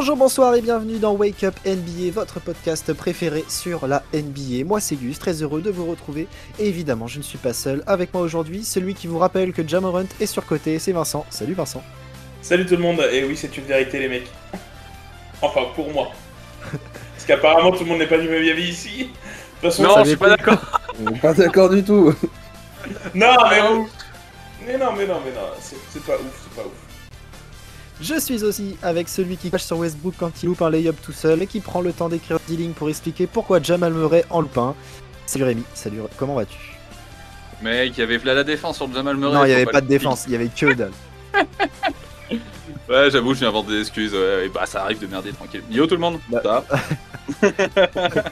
Bonjour, bonsoir et bienvenue dans Wake Up NBA, votre podcast préféré sur la NBA. Moi c'est Gus, très heureux de vous retrouver. Et évidemment, je ne suis pas seul. Avec moi aujourd'hui, celui qui vous rappelle que Jamorant est surcoté, c'est Vincent. Salut Vincent. Salut tout le monde, et oui c'est une vérité les mecs. Enfin pour moi. Parce qu'apparemment tout le monde n'est pas du même avis ici. De toute façon, Non, je suis pas d'accord. On est pas d'accord du tout. Non mais Mais non mais non mais non, c'est pas ouf, c'est pas ouf. Je suis aussi avec celui qui cache sur Westbrook quand il loupe un layup tout seul et qui prend le temps d'écrire 10 lignes pour expliquer pourquoi Jamal Murray en loupin. Salut Rémi, salut, comment vas-tu? Mec, il y avait plein la défense sur Jamal Murray. Non, il n'y avait pas de défense, il y avait que dalle. Ouais, j'avoue, je m'invente des excuses. Ouais, et bah, ça arrive de merder tranquille. Yo tout le monde. Bah. Ça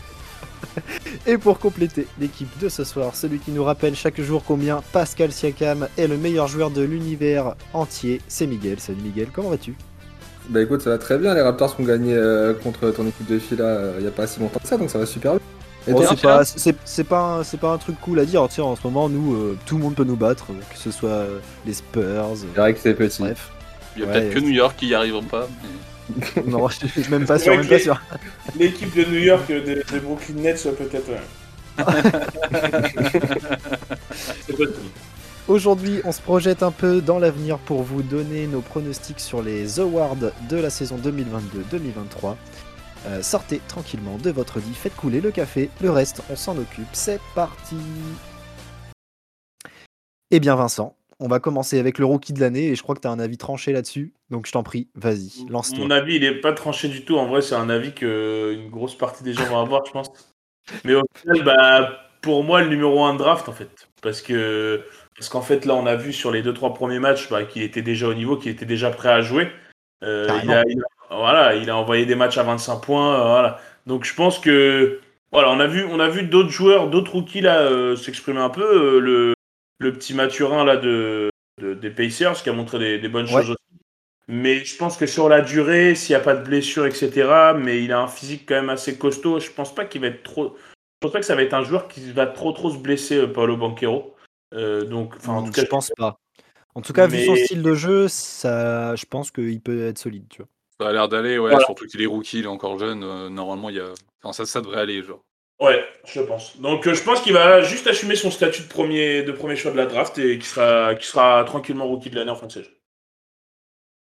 Et pour compléter l'équipe de ce soir, celui qui nous rappelle chaque jour combien Pascal Siakam est le meilleur joueur de l'univers entier, c'est Miguel. Salut Miguel, comment vas-tu? Bah écoute, ça va très bien. Les Raptors ont gagné euh, contre ton équipe de filles là euh, il y a pas si longtemps que ça, donc ça va super bien. Toi c'est pas, pas, un- c'est pas un truc cool à dire. Sais, en ce moment, nous, euh, tout le monde peut nous battre, euh, que ce soit les Spurs. C'est vrai que c'est petit. bref. Il y a Ouais, peut-être que New York qui y arriveront pas. mais- non, je suis même pas sûr, même pas sûr. L'équipe de New York euh, des, des Brooklyn Nets soit peut-être. ouais. c'est possible. Aujourd'hui, on se projette un peu dans l'avenir pour vous donner nos pronostics sur les awards de la saison 2022-2023. Euh, sortez tranquillement de votre lit, faites couler le café, le reste, on s'en occupe. C'est parti Eh bien Vincent, on va commencer avec le rookie de l'année et je crois que tu as un avis tranché là-dessus, donc je t'en prie, vas-y, lance-toi. Mon avis il est pas tranché du tout, en vrai c'est un avis que une grosse partie des gens vont avoir je pense. Mais au final, bah, pour moi le numéro 1 draft en fait. Parce que parce qu'en fait là on a vu sur les 2-3 premiers matchs bah, qu'il était déjà au niveau, qu'il était déjà prêt à jouer. Euh, il, a, il a- voilà, il a envoyé des matchs à 25 points. euh, voilà. Donc je pense que voilà, on a vu, on a vu d'autres joueurs, d'autres rookies là euh, s'exprimer un peu. Le, le petit Mathurin là de, de- des Pacers qui a montré des, des bonnes Ouais. choses aussi. Mais je pense que sur la durée, s'il n'y a pas de blessure, etc., mais il a un physique quand même assez costaud, je pense pas qu'il va être trop. Je pense pas que ça va être un joueur qui va trop trop se blesser, euh, Paolo Banquero. Euh, donc, enfin, en tout cas, je pense pas. En tout cas, vu son style de jeu, ça, je pense qu'il peut être solide, tu vois. Ça a l'air d'aller, ouais. Voilà. Surtout qu'il est rookie, il est encore jeune. euh, normalement, il y a. Enfin, ça, ça devrait aller, genre. Ouais, je pense. Donc euh, je pense qu'il va juste assumer son statut de premier, de premier choix de la draft et qui sera, qui sera tranquillement rookie de l'année en fin de saison.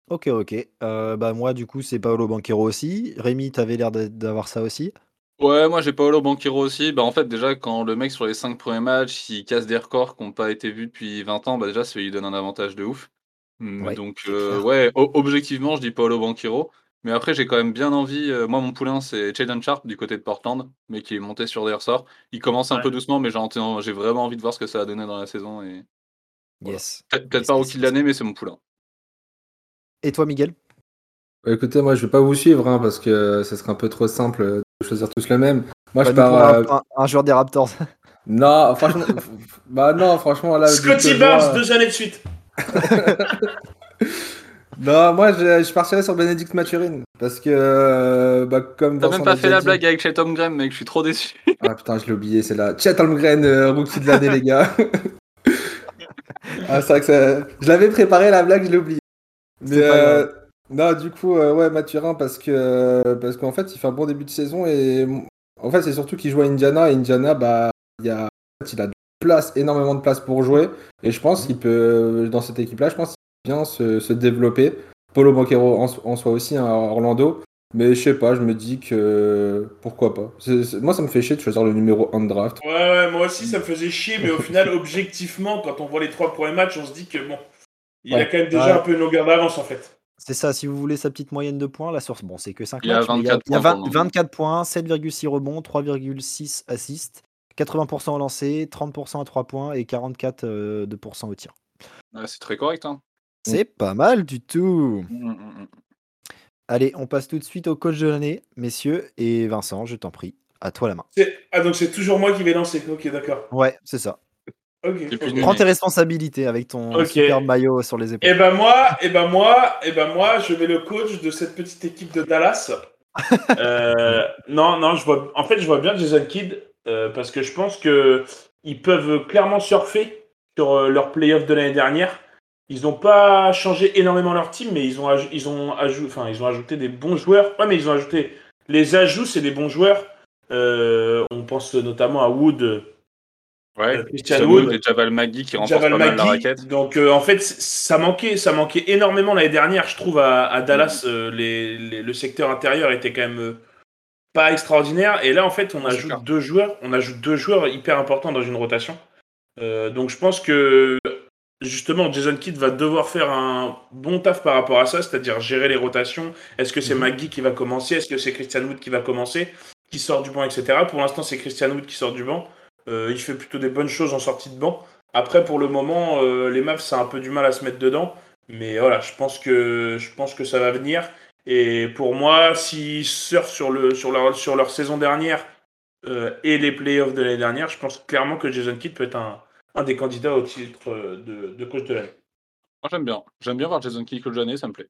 Ok, ok. Euh, bah moi, du coup, c'est Paolo Banquero aussi. Rémi, t'avais l'air d'a- d'avoir ça aussi? Ouais, moi j'ai Paolo Banquero aussi. Bah, en fait, déjà, quand le mec sur les 5 premiers matchs, il casse des records qui n'ont pas été vus depuis 20 ans, bah déjà, ça lui donne un avantage de ouf. Hum, Ouais, Donc, euh, ouais, objectivement, je dis Paolo Banquero. Mais après, j'ai quand même bien envie. euh, moi, mon poulain, c'est Jaden Sharp du côté de Portland, mais qui est monté sur des ressorts. Il commence un Ouais. peu doucement, mais j'ai ent- j'ai vraiment envie de voir ce que ça va donner dans la saison. Et... Voilà. Yes. Peut-être peut-être Yes, pas yes, rookie de l'année, mais c'est mon poulain. Et toi, Miguel? Bah, écoutez, moi je vais pas vous suivre hein, parce que ça serait un peu trop simple de choisir tous le même. Moi Bah, je pars. un, euh, un- un joueur des Raptors. Non, franchement. bah non, franchement là. Scotty Barnes, vois- deux années de suite. Non, moi je, je partirais sur Benedict Mathurin parce que euh, bah comme. T'as même pas fait la dit- blague avec Chet Holmgren, mec, je suis trop déçu. Ah putain, je l'ai oublié, c'est là. Chet Holmgren, euh, rookie de l'année, les gars. ah, c'est vrai que ça... Je l'avais préparé la blague, je l'ai oublié. Mais euh, non, du coup, ouais, Mathurin, parce que parce qu'en fait, il fait un bon début de saison et en fait, c'est surtout qu'il joue à Indiana et Indiana, bah, il y a, il a de place, énormément de place pour jouer et je pense qu'il peut, dans cette équipe-là, je pense bien se, se développer. Polo Banquero en, en soi aussi, hein, à Orlando. Mais je sais pas, je me dis que pourquoi pas. Moi, ça me fait chier de choisir le numéro 1 de draft. Ouais, ouais, moi aussi ça me faisait chier, mais au final, objectivement, quand on voit les trois premiers matchs, on se dit que bon, il a quand même déjà Ouais. un peu une longueur d'avance en fait. C'est ça, si vous voulez sa petite moyenne de points, la source, bon, c'est que 5 Il y a matchs, mais il y a, 24 il y a points 20 pour le moment. 24 points, 7,6 rebonds, 3,6 assists, 80% au lancer, 30% à 3 points et 44% euh, au tir. Ouais, c'est très correct, hein. C'est pas mal du tout. Mm, mm, mm. Allez, on passe tout de suite au coach de l'année, messieurs. Et Vincent, je t'en prie, à toi la main. C'est- Ah, donc c'est toujours moi qui vais lancer. Ok, d'accord. Ouais, c'est ça. Ok. Et puis ok. nous, Prends tes responsabilités avec ton super maillot sur les épaules. Et ben moi, et ben moi, et ben moi, je vais le coach de cette petite équipe de Dallas. Euh, non, non, je vois. En fait, je vois bien Jason Kidd euh, parce que je pense que ils peuvent clairement surfer sur euh, leur playoff de l'année dernière. Ils n'ont pas changé énormément leur team, mais ils ont, ils, ont enfin, ils ont ajouté des bons joueurs. Ouais, mais ils ont ajouté. Les ajouts, c'est des bons joueurs. Euh, on pense notamment à Wood, Ouais, Euh, Christian Wood, Wood et Javal Magui qui Javal pas mal la raquette. Donc euh, en fait, ça manquait, ça manquait énormément l'année dernière, je trouve, à, à Dallas. les, les- le secteur intérieur était quand même pas extraordinaire. Et là, en fait, on ajoute deux joueurs, on ajoute deux joueurs hyper importants dans une rotation. Donc je pense que justement, Jason Kidd va devoir faire un bon taf par rapport à ça, c'est-à-dire gérer les rotations. Est-ce que c'est. McGee qui va commencer? Est-ce que c'est Christian Wood qui va commencer? Qui sort du banc, etc. Pour l'instant, c'est Christian Wood qui sort du banc. Euh, il fait plutôt des bonnes choses en sortie de banc. Après, pour le moment, euh, les Mavs, ça a un peu du mal à se mettre dedans. Mais voilà, je pense que, je pense que ça va venir. Et pour moi, s'ils surfent sur, le, sur, leur, sur leur saison dernière euh, et les playoffs de l'année dernière, je pense clairement que Jason Kidd peut être un, un des candidats au titre euh, de, de coach de l'année. Moi, j'aime bien. J'aime bien voir Jason Kidd coach de l'année, ça me plaît.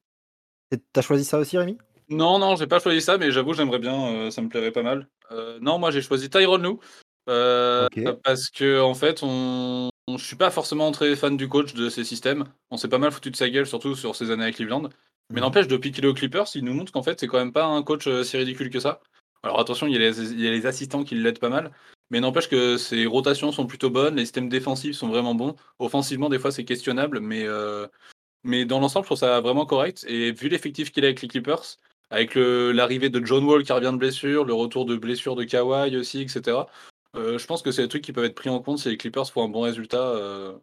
Et T'as choisi ça aussi, Rémi? Non, non, j'ai pas choisi ça, mais j'avoue, j'aimerais bien, euh, ça me plairait pas mal. Euh, non, moi, j'ai choisi Tyron Lue. euh, Ok. Parce que, en fait, on... on- je suis pas forcément très fan du coach de ces systèmes. On s'est pas mal foutu de sa gueule, surtout sur ses années à Cleveland. Mais Mhm. n'empêche, depuis qu'il est aux Clippers, il nous montre qu'en fait, c'est quand même pas un coach si ridicule que ça. Alors attention, il y a les, il y a les assistants qui l'aident pas mal. Mais n'empêche que ses rotations sont plutôt bonnes, les systèmes défensifs sont vraiment bons. Offensivement, des fois, c'est questionnable, mais, euh, mais dans l'ensemble, je trouve ça vraiment correct. Et vu l'effectif qu'il a avec les Clippers, avec l'arrivée de John Wall qui revient de blessure, le retour de blessure de Kawhi aussi, etc. euh, je pense que c'est des trucs qui peuvent être pris en compte si les Clippers font un bon résultat. euh,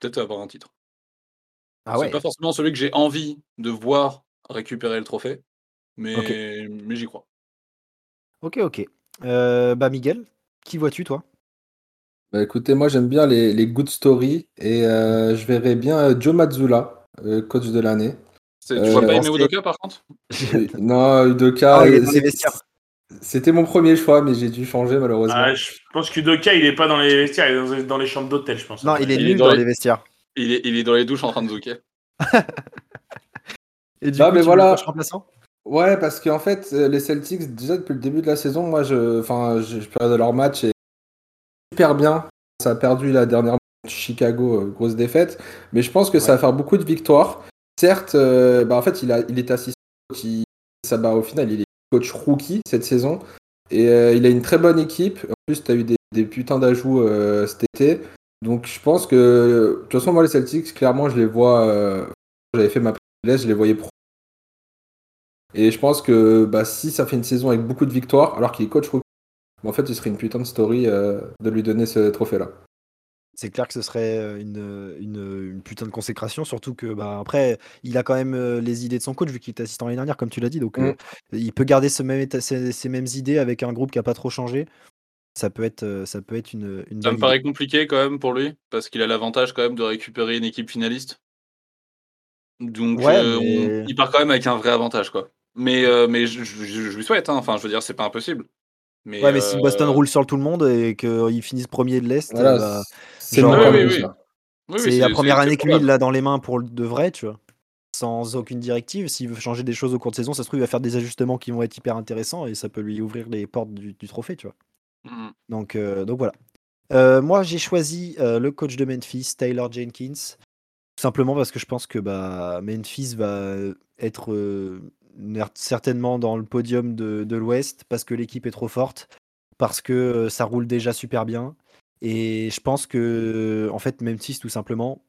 Peut-être avoir un titre. Ah c'est ouais. pas forcément celui que j'ai envie de voir récupérer le trophée, mais, mais j'y crois. Ok, ok. Euh, bah, Miguel, qui vois-tu, toi? Bah, écoutez, moi j'aime bien les, les good stories et euh, je verrais bien euh, Joe Mazzulla, euh, coach de l'année. Tu vois pas sait- Udoka par contre? non, Udoka, Ah, il est dans les c'est- vestiaires. c'était mon premier choix, mais j'ai dû changer malheureusement. Ah, je pense qu'Udoka, il est pas dans les vestiaires, il est dans, dans les chambres d'hôtel, je pense. Non, il est Il est nul dans dans les- les vestiaires. il est, il est dans les douches en train de zouker. Et du Non, coup, mais tu voilà. remplaçant? Ouais, parce qu'en fait, euh, les Celtics, déjà depuis le début de la saison, moi je, enfin, je, je regarde leur match et super bien. Ça a perdu la dernière Chicago, euh, grosse défaite, mais je pense que ça va faire beaucoup de victoires. Certes, euh, bah, en fait, il, a, il est assistant, il, ça, bah, au final, il est coach rookie cette saison et euh, il a une très bonne équipe. En plus, tu as eu des, des putains d'ajouts euh, cet été. Donc je pense que, de toute façon, moi les Celtics, clairement, je les vois. J'avais fait ma je les voyais pro. Et je pense que bah, si ça fait une saison avec beaucoup de victoires, alors qu'il est coach rookie, bah, en fait, ce serait une putain de story euh, de lui donner ce trophée-là. C'est clair que ce serait euh, une, une, une putain de consécration, surtout que bah, après, il a quand même euh, les idées de son coach, vu qu'il était assistant l'année dernière, comme tu l'as dit. Donc, euh, il peut garder ce même état- ces, ces mêmes idées avec un groupe qui a pas trop changé. Ça peut être, ça peut être une, une Ça me paraît idée. compliqué quand même pour lui, parce qu'il a l'avantage quand même de récupérer une équipe finaliste. Donc Ouais, euh, mais- on- il part quand même avec un vrai avantage quoi. Mais, euh, mais je, je- je lui souhaite, hein. enfin je veux dire, c'est pas impossible. Mais, Ouais, mais si euh, Boston roule sur tout le monde et qu'ils finissent premier de l'Est, Voilà, bah, c'est oui, c'est oui, la première année que lui, probable. il l'a dans les mains pour le- de vrai, tu vois. Sans aucune directive. S'il veut changer des choses au cours de saison, ça se trouve, il va faire des ajustements qui vont être hyper intéressants et ça peut lui ouvrir les portes du, du trophée, tu vois. Mhm. Donc, euh, donc voilà. Euh, moi, j'ai choisi euh, le coach de Memphis, Taylor Jenkins, tout simplement parce que je pense que bah, Memphis va être euh, certainement dans le podium de, de l'Ouest parce que l'équipe est trop forte, parce que euh, ça roule déjà super bien. Et je pense que, en fait, Memphis, tout simplement,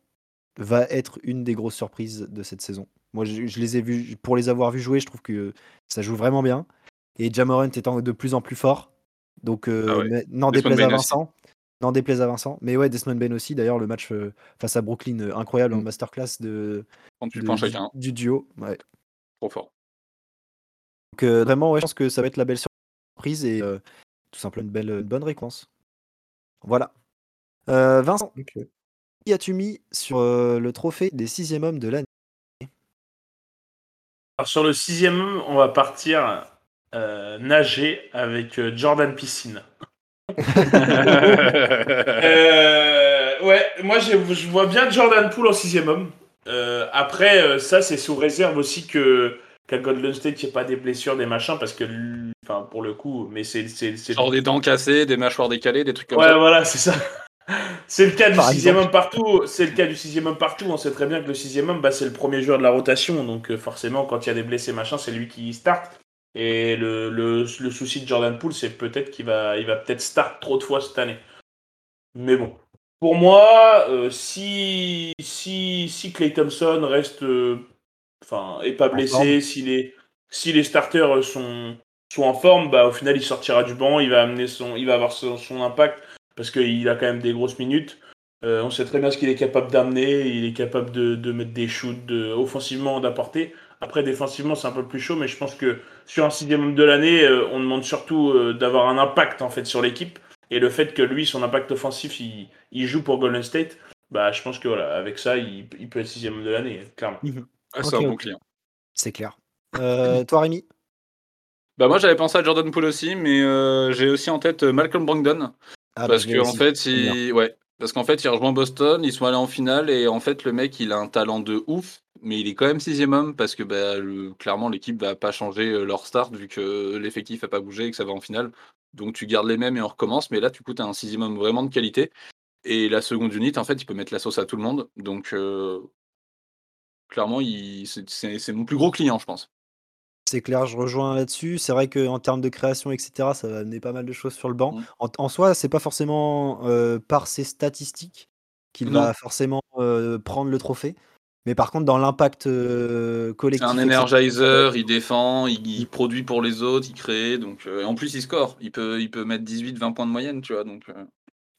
va être une des grosses surprises de cette saison. Moi, je, je les ai vus, pour les avoir vus jouer, je trouve que ça joue vraiment bien. Et Jamorant étant de plus en plus fort. Donc, euh, Ah ouais. n'en déplaise à Bain. Vincent. N'en déplaise à Vincent. Mais ouais, Desmond Ben aussi. D'ailleurs, le match euh, face à Brooklyn, euh, incroyable en Mm. masterclass de, 38 de- points du, du duo. Ouais. trop fort. Donc, euh, vraiment, ouais, je pense que ça va être la belle surprise et euh, tout simplement une, belle, une bonne récompense. Voilà. Euh, Vincent, qui as-tu mis sur euh, le trophée des sixième hommes de l'année? Alors, sur le sixième, on va partir euh, nager avec euh, Jordan Piscine. Euh, ouais, moi je, je vois bien Jordan Poole en sixième homme. Euh, après, euh, ça c'est sous réserve aussi que qu'à Golden State il n'y ait pas des blessures, des machins, parce que, enfin pour le coup, mais c'est c'est c'est- Genre des dents cassées, des mâchoires décalées, des trucs comme Ouais, ça. voilà, c'est ça. C'est le cas du Par sixième homme partout. C'est le cas du sixième homme partout. On sait très bien que le sixième homme, bah, c'est le premier joueur de la rotation. Donc euh, forcément, quand il y a des blessés, machin, c'est lui qui start. Et le, le, le souci de Jordan Poole, c'est peut-être qu'il va, il va peut-être start trop de fois cette année. Mais bon, pour moi, euh, si si si Clay Thompson reste, euh, enfin, est pas blessé, si les si les starters sont sont en forme, bah au final il sortira du banc, il va amener son, il va avoir son, son impact parce qu'il a quand même des grosses minutes. Euh, on sait très bien ce qu'il est capable d'amener, il est capable de, de mettre des shoots, de, offensivement d'apporter. Après défensivement c'est un peu plus chaud, mais je pense que sur un sixième homme de l'année, euh, on demande surtout euh, d'avoir un impact en fait sur l'équipe. Et le fait que lui, son impact offensif, il, il joue pour Golden State, bah je pense que voilà, avec ça, il, il peut être sixième homme de l'année, clairement. Ah, c'est un bon client. C'est clair. Euh, toi, Rémi? Bah moi j'avais pensé à Jordan Poole aussi, mais euh, j'ai aussi en tête euh, Malcolm Brogdon. Ah, parce bah, l'ai qu'en fait, il... ouais. parce qu'en fait, il rejoint Boston, ils sont allés en finale, et en fait, le mec, il a un talent de ouf, mais il est quand même sixième homme, parce que bah, le- clairement, l'équipe va pas changer leur start, vu que l'effectif a pas bougé et que ça va en finale. Donc tu gardes les mêmes et on recommence, mais là, du coup, tu as un sixième homme vraiment de qualité. Et la seconde unité, en fait, il peut mettre la sauce à tout le monde. Donc, euh, clairement, il... c'est- mon plus gros client, je pense. C'est clair, je rejoins là-dessus. C'est vrai qu'en termes de création, etc., ça va amener pas mal de choses sur le banc. Mm. En, en soi, c'est pas forcément euh, par ses statistiques qu'il va forcément euh, prendre le trophée. Mais par contre, dans l'impact euh, C'est collectif. un etc., energizer, il défend, il, il produit pour les autres, il crée, donc et en plus il score, il peut, il peut mettre 18-20 points de moyenne, tu vois, donc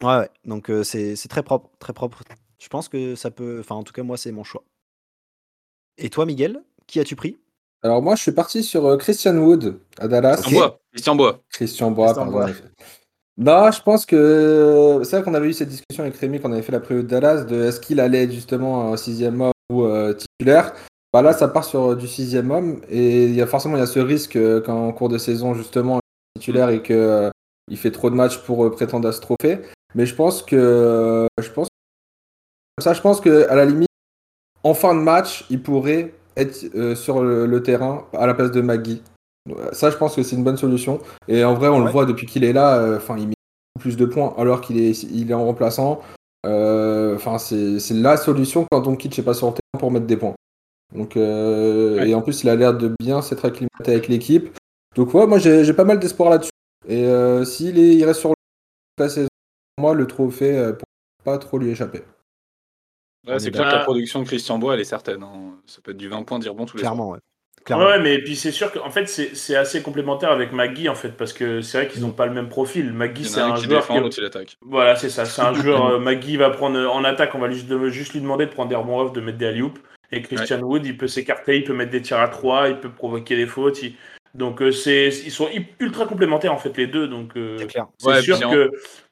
Ouais, ouais. Donc c'est c'est très propre, très propre. Je pense que ça peut. Enfin, en tout cas, moi, c'est mon choix. Et toi, Miguel, qui as-tu pris? Alors moi, je suis parti sur euh, Christian Wood à Dallas. Christian Bois, Christian Bois. Christian Bois, Christian pardon. Bois. en effet. Non, je pense que c'est vrai qu'on avait eu cette discussion avec Rémi quand on avait fait la prévue de Dallas de est-ce qu'il allait être justement un sixième homme ou euh, titulaire. Bah là, ça part sur euh, du sixième homme et il y a forcément il y a ce risque euh, qu'en cours de saison justement titulaire et que euh, il fait trop de matchs pour euh, prétendre à ce trophée. Mais je pense que euh, je pense ça, je pense que à la limite en fin de match, il pourrait être euh, sur le, le terrain à la place de Magui. Ça, je pense que c'est une bonne solution. Et en vrai, on le voit depuis qu'il est là. euh, Enfin, il met beaucoup plus de points alors qu'il est, il est en remplaçant. Euh, Enfin, c'est c'est la solution quand on quitte, je sais pas, sur le terrain pour mettre des points. Donc, Ouais. et en plus, il a l'air de bien s'être acclimaté avec l'équipe. Donc, ouais, moi, j'ai pas mal d'espoir là-dessus. Et s'il est- il reste sur la saison, pour moi, le trophée, pour pas trop lui échapper. Ouais, c'est clair que la production de Christian Bois, elle est certaine. hein. Ça peut être du 20 points dire bon tous les. Clairement, ouais. Ouais, Clairement. ouais, mais puis c'est sûr qu'en fait, c'est c'est assez complémentaire avec Magui, en fait, parce que c'est vrai qu'ils n'ont pas le même profil. Magui, c'est un un qui joueur défend, il attaque. Voilà, c'est ça. C'est un joueur. euh, Magui va prendre en attaque, on va juste, juste lui demander de prendre des rebonds off, de mettre des alley Et Christian Wood, il peut s'écarter, il peut mettre des tirs à trois, il peut provoquer des fautes. il- Donc euh, c'est, ils sont ultra complémentaires en fait les deux. Donc euh, C'est clair. c'est Ouais, sûr que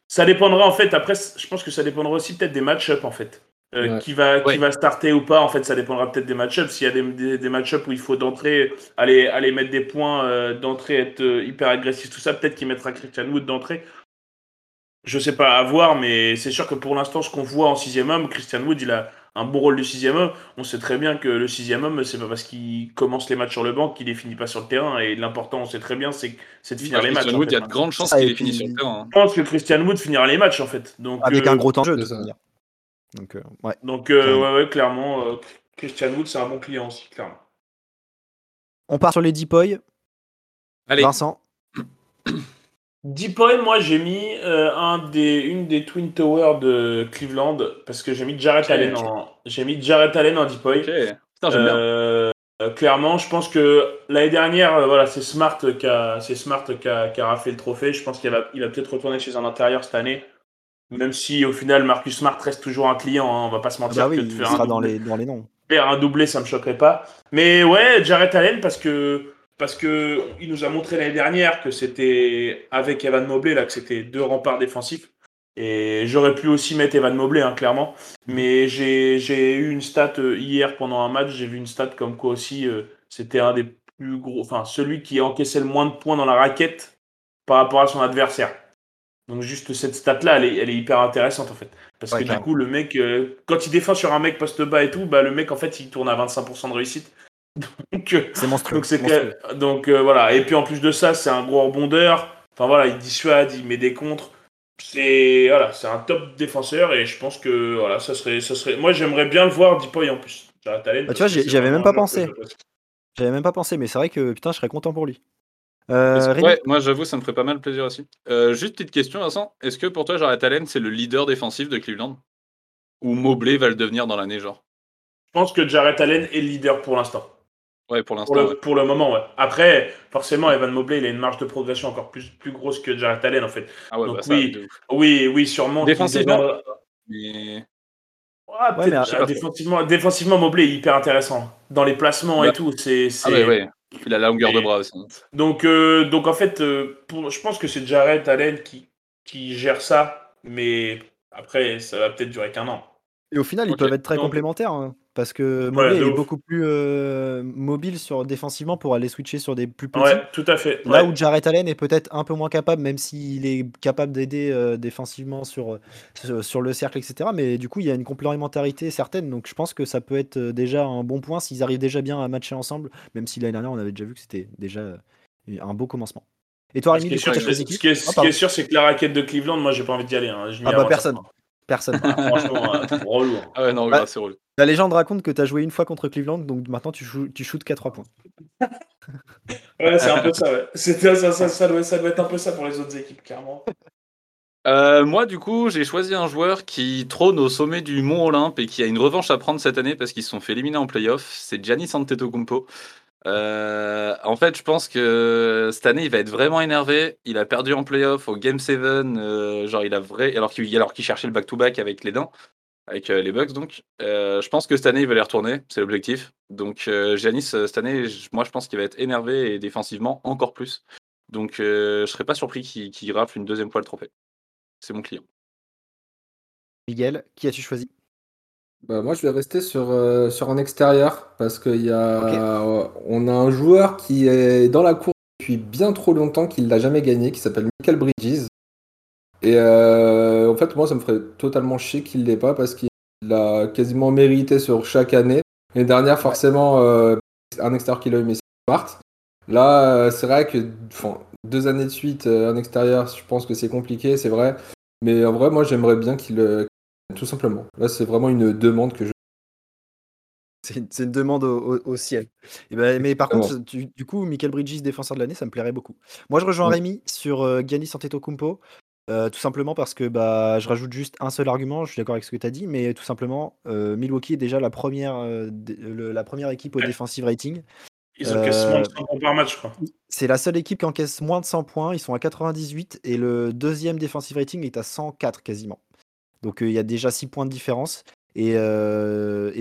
ça dépendra en fait. Après, je pense que ça dépendra aussi peut-être des match-up en fait. Euh, Ouais. Qui va Ouais. qui va starter ou pas en fait, ça dépendra peut-être des match-up. S'il y a des, des, des match-up où il faut d'entrée aller aller mettre des points euh, d'entrée, être euh, hyper agressif, tout ça, peut-être qu'il mettra Christian Wood d'entrée. Je sais pas à voir, mais c'est sûr que pour l'instant, ce qu'on voit en sixième homme, Christian Wood, il a un bon rôle de sixième homme. On sait très bien que le sixième homme, c'est pas parce qu'il commence les matchs sur le banc qu'il les finit pas sur le terrain. Et l'important, on sait très bien, c'est de finir les matchs. Christian en Wood, il y a de grandes chances Ah, qu'il et ait fini puis- sur le terrain. hein. Je pense que Christian Wood finira les matchs en fait. Donc, Avec euh, un gros temps de jeu, de Donc, euh, ouais. Donc, euh, Clairement. ouais, ouais, clairement, euh, Christian Wood, c'est un bon client aussi, clairement. On part sur les Deepoy. Allez, Vincent. Deepoy, moi j'ai mis euh, un des, une des Twin Towers de Cleveland parce que j'ai mis Jarrett. Allen en j'ai mis Jarrett Allen en Deepoy. ok. Putain, j'aime bien. Euh, clairement, je pense que l'année dernière, euh, voilà, c'est Smart qui a, c'est Smart qui a, qui a raflé le trophée. Je pense qu'il va, il va peut-être retourner chez un intérieur cette année. Même si au final, Marcus Smart reste toujours un client, hein, on va pas se Ah mentir. bah oui, que de il faire, sera un dans les, dans les noms. faire un doublé, ça me choquerait pas. Mais ouais, Jarrett Allen, parce que, parce que il nous a montré l'année dernière que c'était avec Evan Mobley, là, que c'était deux remparts défensifs. Et j'aurais pu aussi mettre Evan Mobley, hein, clairement. Mais j'ai j'ai eu une stat euh, hier pendant un match, j'ai vu une stat comme quoi aussi euh, c'était un des plus gros, enfin celui qui encaissait le moins de points dans la raquette par rapport à son adversaire. Donc juste cette stat-là, elle est, elle est hyper intéressante en fait. Parce Ouais, que du coup, le mec, euh, quand il défend sur un mec poste bas et tout, bah, le mec en fait il tourne à 25% de réussite. Donc, euh, C'est monstrueux. donc monstrueux. euh, voilà. Et puis en plus de ça, c'est un gros rebondeur. Enfin voilà, il dissuade, il met des contres. c'est voilà, c'est un top défenseur et je pense que voilà, ça serait, ça serait. Moi, j'aimerais bien le voir Dipoy en plus. Bah, tu vois, j'y avais même pas pensé. J'avais même pas pensé, mais c'est vrai que putain, je serais content pour lui. Euh, ouais, moi j'avoue, ça me ferait pas mal plaisir aussi. Euh, juste petite question, Vincent. Est-ce que pour toi, Jared Allen, c'est le leader défensif de Cleveland? Ou Mobley va le devenir dans l'année, genre? Je pense que Jared Allen est le leader pour l'instant. Ouais, pour l'instant. Pour, le moment, ouais. Après, forcément, Evan Mobley, il a une marge de progression encore plus, plus grosse que Jared Allen, en fait. Ah ouais, Donc, bah ça, oui, oui, oui, sûrement. Défensivement. Mais... défensivement, défensivement, Mobley est hyper intéressant. Dans les placements et bah. tout, c'est. Ah ouais, ouais. Il a la longueur de bras aussi. Donc, euh, donc en fait, euh, pour, je pense que c'est Jared Allen qui, qui gère ça, mais après, ça va peut-être durer qu'un an. Et au final, ils peuvent être très complémentaires. Hein. Parce que Mobley est beaucoup plus euh, mobile sur, défensivement pour aller switcher sur des plus petits. Ouais, tout à fait. Là où Jarrett Allen est peut-être un peu moins capable, même s'il est capable d'aider euh, défensivement sur, sur, le cercle, etc. Mais du coup, il y a une complémentarité certaine. Donc je pense que ça peut être euh, déjà un bon point s'ils arrivent déjà bien à matcher ensemble, même si l'année dernière, on avait déjà vu que c'était déjà un beau commencement. Et toi, Rémi, ce, qui? est, sûr, c'est que la raquette de Cleveland, moi, j'ai pas envie d'y aller. Hein. ah bah personne. Personne. Franchement, euh, relou. Hein. Ah ouais, non, bah, c'est relou. La légende raconte que tu as joué une fois contre Cleveland, donc maintenant tu, tu shootes qu'à 3 points. ouais, c'est un peu ça, ouais. Ça, ça, ça, doit, ça doit être un peu ça pour les autres équipes, clairement. Euh, moi, du coup, j'ai choisi un joueur qui trône au sommet du Mont Olympe et qui a une revanche à prendre cette année parce qu'ils se sont fait éliminer en playoff. C'est Giannis Antetokounmpo. Euh, en fait, je pense que cette année, il va être vraiment énervé. Il a perdu en playoff au Game 7, euh, genre il a vrai, alors qu'il cherchait le back-to-back avec les dents, avec euh, les Bucks. Donc, je pense que cette année, il va les retourner. C'est l'objectif. Donc, Giannis, cette année, moi, je pense qu'il va être énervé et défensivement encore plus. Donc, je serais pas surpris qu'il qu rafle une deuxième fois le trophée. C'est mon client. Miguel, qui as-tu choisi? Bah, moi, je vais rester sur, euh, sur un extérieur parce qu'on y a, on a un joueur qui est dans la course depuis bien trop longtemps qu'il l'a jamais gagné, qui s'appelle Michael Bridges. Et euh, en fait, moi, ça me ferait totalement chier qu'il l'ait pas parce qu'il a quasiment mérité sur chaque année. L'année dernière, forcément, euh, un extérieur qu'il a eu, mais c'est Smart. Là, c'est vrai que deux années de suite, un extérieur, je pense que c'est compliqué, c'est vrai. Mais en vrai, moi, j'aimerais bien qu'il tout simplement. Là, c'est vraiment une demande que je. C'est une, demande au, ciel. Et eh ben, mais par contre, du, coup, Michael Bridges, défenseur de l'année, ça me plairait beaucoup. Moi, je rejoins Rémi sur euh, Giannis Antetokounmpo. Euh, tout simplement parce que bah, je rajoute juste un seul argument, je suis d'accord avec ce que tu as dit, mais tout simplement, euh, Milwaukee est déjà la première, euh, la première équipe au defensive rating. Ils encaissent moins de 100 points par match, je crois. C'est la seule équipe qui encaisse moins de 100 points, ils sont à 98 et le deuxième defensive rating est à 104 quasiment. Donc il y a déjà 6 points de différence. Et,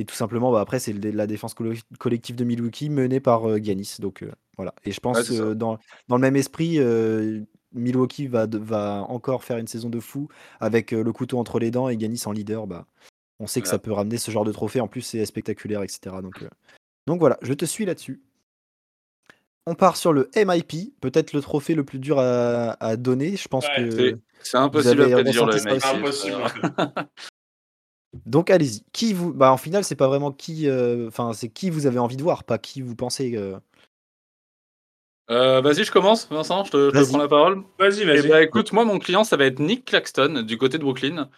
tout simplement, bah, après, c'est la défense collective de Milwaukee menée par Giannis. Donc voilà. Et je pense que dans, dans, le même esprit, Milwaukee va, va encore faire une saison de fou avec le couteau entre les dents et Giannis en leader. Bah, on sait que ça peut ramener ce genre de trophée. En plus, c'est spectaculaire, etc. Donc, donc voilà, je te suis là-dessus. On part sur le MIP, peut-être le trophée le plus dur à, donner. Je pense que c'est impossible à dire le MIP. Impossible. Donc allez-y. Qui vous Bah en final, c'est pas vraiment qui. Euh, enfin, c'est qui vous avez envie de voir, pas qui vous pensez. Euh. Euh, vas-y, je commence, Vincent. Je te, prends la parole. Vas-y, vas-y. Eh ben, écoute, moi, mon client, ça va être Nick Claxton du côté de Brooklyn.